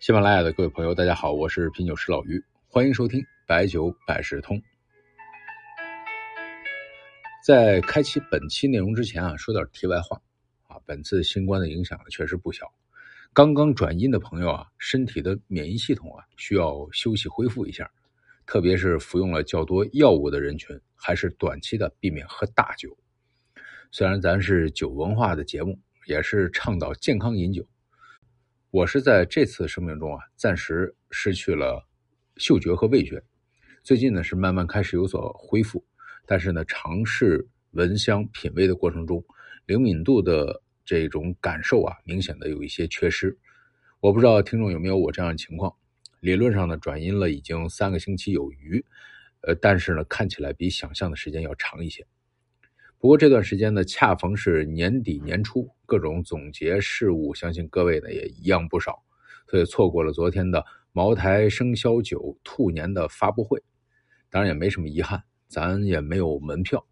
喜马拉雅的各位朋友，大家好，我是品酒师老于，欢迎收听白酒百事通。在开启本期内容之前啊，说点题外话啊，本次新冠的影响确实不小。刚刚转阴的朋友啊，身体的免疫系统啊需要休息恢复一下，特别是服用了较多药物的人群，还是短期的避免喝大酒。虽然咱是酒文化的节目，也是倡导健康饮酒，我是在这次生命中啊，暂时失去了嗅觉和味觉，最近呢是慢慢开始有所恢复，但是呢，尝试闻香品味的过程中，灵敏度的。这种感受啊，明显的有一些缺失。我不知道听众有没有我这样的情况。理论上呢，转阴了已经三个星期有余，呃，但是呢，看起来比想象的时间要长一些。不过这段时间呢，恰逢是年底年初，各种总结事务，相信各位呢也一样不少，所以错过了昨天的茅台生肖酒兔年的发布会。当然也没什么遗憾，咱也没有门票。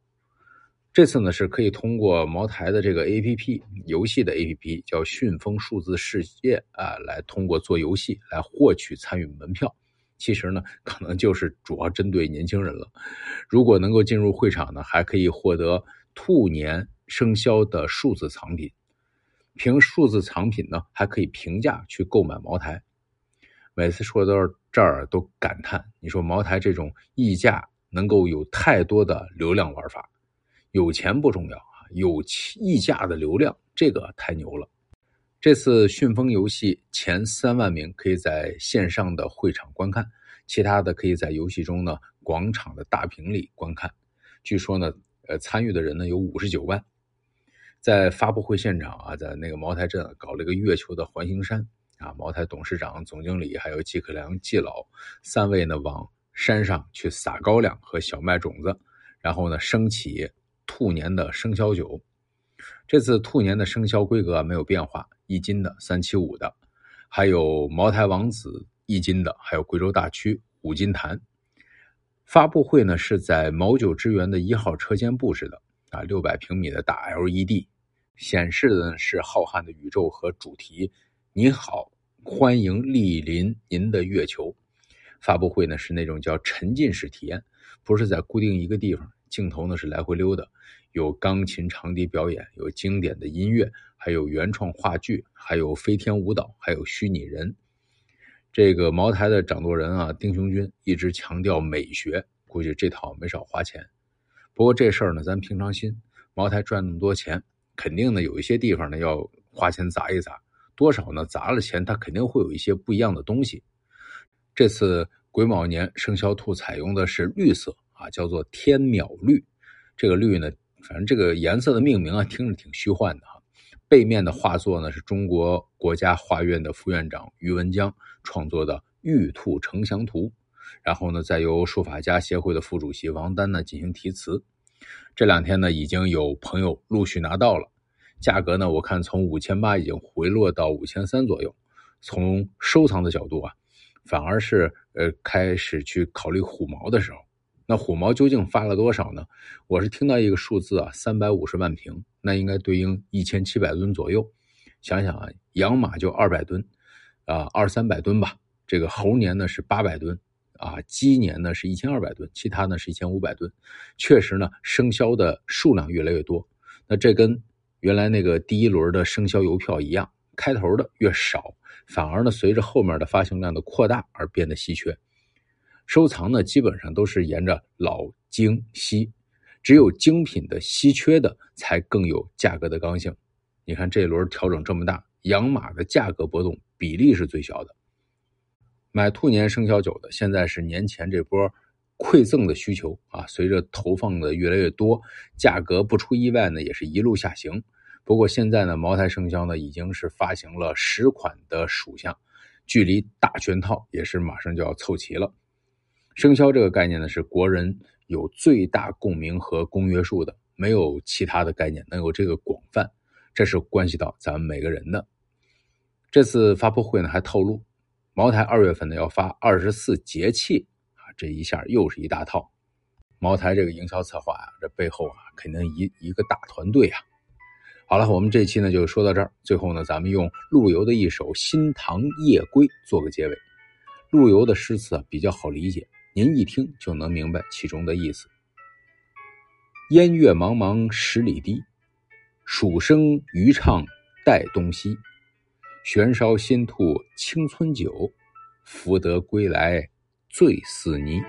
这次呢是可以通过茅台的这个 A P P 游戏的 A P P 叫旋风数字世界啊，来通过做游戏来获取参与门票。其实呢，可能就是主要针对年轻人了。如果能够进入会场呢，还可以获得兔年生肖的数字藏品。凭数字藏品呢，还可以平价去购买茅台。每次说到这儿都感叹：你说茅台这种溢价能够有太多的流量玩法。有钱不重要啊，有溢价的流量，这个太牛了。这次旋风游戏前三万名可以在线上的会场观看，其他的可以在游戏中呢广场的大屏里观看。据说呢，呃，参与的人呢有五十九万。在发布会现场啊，在那个茅台镇搞了一个月球的环形山啊，茅台董事长、总经理还有季克良、季老三位呢往山上去撒高粱和小麦种子，然后呢升起。兔年的生肖酒，这次兔年的生肖规格没有变化，一斤的、三七五的，还有茅台王子一斤的，还有贵州大曲五斤坛。发布会呢是在某酒之源的一号车间布置的啊，六百平米的大 LED，显示的呢是浩瀚的宇宙和主题。你好，欢迎莅临您的月球。发布会呢是那种叫沉浸式体验，不是在固定一个地方。镜头呢是来回溜的，有钢琴、长笛表演，有经典的音乐，还有原创话剧，还有飞天舞蹈，还有虚拟人。这个茅台的掌舵人啊，丁雄军一直强调美学，估计这套没少花钱。不过这事儿呢，咱平常心。茅台赚那么多钱，肯定呢有一些地方呢要花钱砸一砸，多少呢砸了钱，它肯定会有一些不一样的东西。这次癸卯年生肖兔采用的是绿色。啊，叫做天淼绿，这个绿呢，反正这个颜色的命名啊，听着挺虚幻的哈。背面的画作呢，是中国国家画院的副院长于文江创作的《玉兔呈祥图》，然后呢，再由书法家协会的副主席王丹呢进行题词。这两天呢，已经有朋友陆续拿到了，价格呢，我看从五千八已经回落到五千三左右。从收藏的角度啊，反而是呃开始去考虑虎毛的时候。那虎毛究竟发了多少呢？我是听到一个数字啊，三百五十万瓶，那应该对应一千七百吨左右。想想啊，养马就二百吨，啊二三百吨吧。这个猴年呢是八百吨，啊鸡年呢是一千二百吨，其他呢是一千五百吨。确实呢，生肖的数量越来越多。那这跟原来那个第一轮的生肖邮票一样，开头的越少，反而呢随着后面的发行量的扩大而变得稀缺。收藏呢，基本上都是沿着老精稀，只有精品的稀缺的才更有价格的刚性。你看这一轮调整这么大，养马的价格波动比例是最小的。买兔年生肖酒的，现在是年前这波馈赠的需求啊，随着投放的越来越多，价格不出意外呢，也是一路下行。不过现在呢，茅台生肖呢已经是发行了十款的属相，距离大全套也是马上就要凑齐了。生肖这个概念呢，是国人有最大共鸣和公约数的，没有其他的概念能有这个广泛，这是关系到咱们每个人的。这次发布会呢，还透露，茅台二月份呢要发二十四节气啊，这一下又是一大套。茅台这个营销策划啊，这背后啊，肯定一一个大团队啊。好了，我们这期呢就说到这儿。最后呢，咱们用陆游的一首《新塘夜归》做个结尾。陆游的诗词啊比较好理解，您一听就能明白其中的意思。烟月茫茫十里堤，蜀声渔唱带东西。悬烧新兔青春酒，福得归来醉似泥。